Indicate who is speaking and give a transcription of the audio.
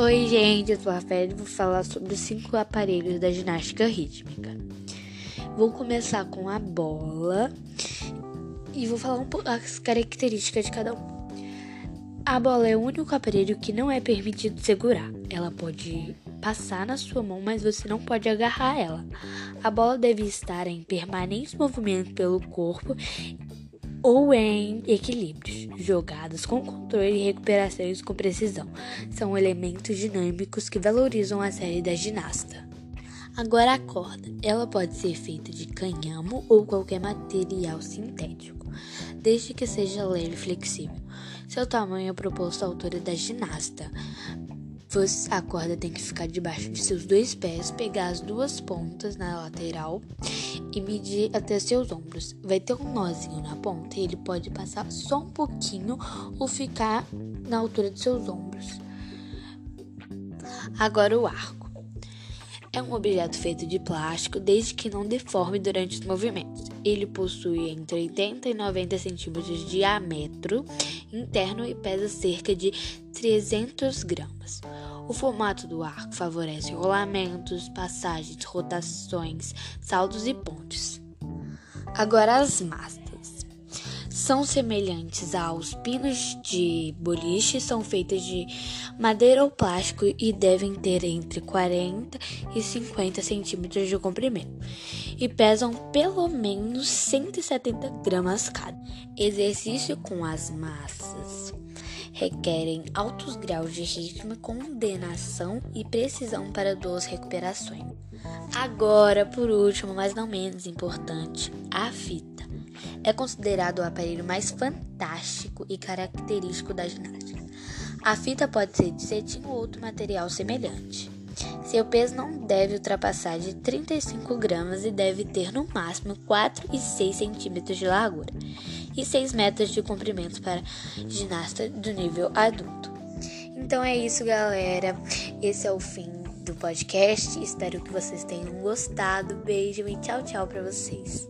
Speaker 1: Oi, gente, eu sou a Rafael e vou falar sobre os cinco aparelhos da ginástica rítmica. Vou começar com a bola e vou falar um pouco as características de cada um. A bola é o único aparelho que não é permitido segurar. Ela pode passar na sua mão, mas você não pode agarrar ela. A bola deve estar em permanente movimento pelo corpo ou em equilíbrios, jogadas com controle e recuperações com precisão. São elementos dinâmicos que valorizam a série da ginasta. Agora a corda, ela pode ser feita de cânhamo ou qualquer material sintético, desde que seja leve e flexível. Seu tamanho é proposto à altura da ginasta. Você, a corda tem que ficar debaixo de seus dois pés, pegar as duas pontas na lateral e medir até seus ombros. Vai ter um nozinho na ponta e ele pode passar só um pouquinho ou ficar na altura de seus ombros. Agora o arco. É um objeto feito de plástico desde que não deforme durante os movimentos. Ele possui entre 80 e 90 centímetros de diâmetro interno e pesa cerca de 300 gramas. O formato do arco favorece rolamentos, passagens, rotações, saltos e pontes. Agora as mastas. São semelhantes aos pinos de boliche, são feitas de madeira ou plástico e devem ter entre 40 e 50 centímetros de comprimento e pesam pelo menos 170 gramas cada. Exercício com as massas requerem altos graus de ritmo, coordenação e precisão para duas recuperações. Agora, por último, mas não menos importante, a fita. É considerado o aparelho mais fantástico e característico da ginástica. A fita pode ser de cetim ou outro material semelhante. Seu peso não deve ultrapassar de 35 gramas e deve ter no máximo 4 e 6 centímetros de largura e 6 metros de comprimento para ginasta do nível adulto. Então é isso, galera. Esse é o fim do podcast. Espero que vocês tenham gostado. Beijo e tchau, tchau para vocês.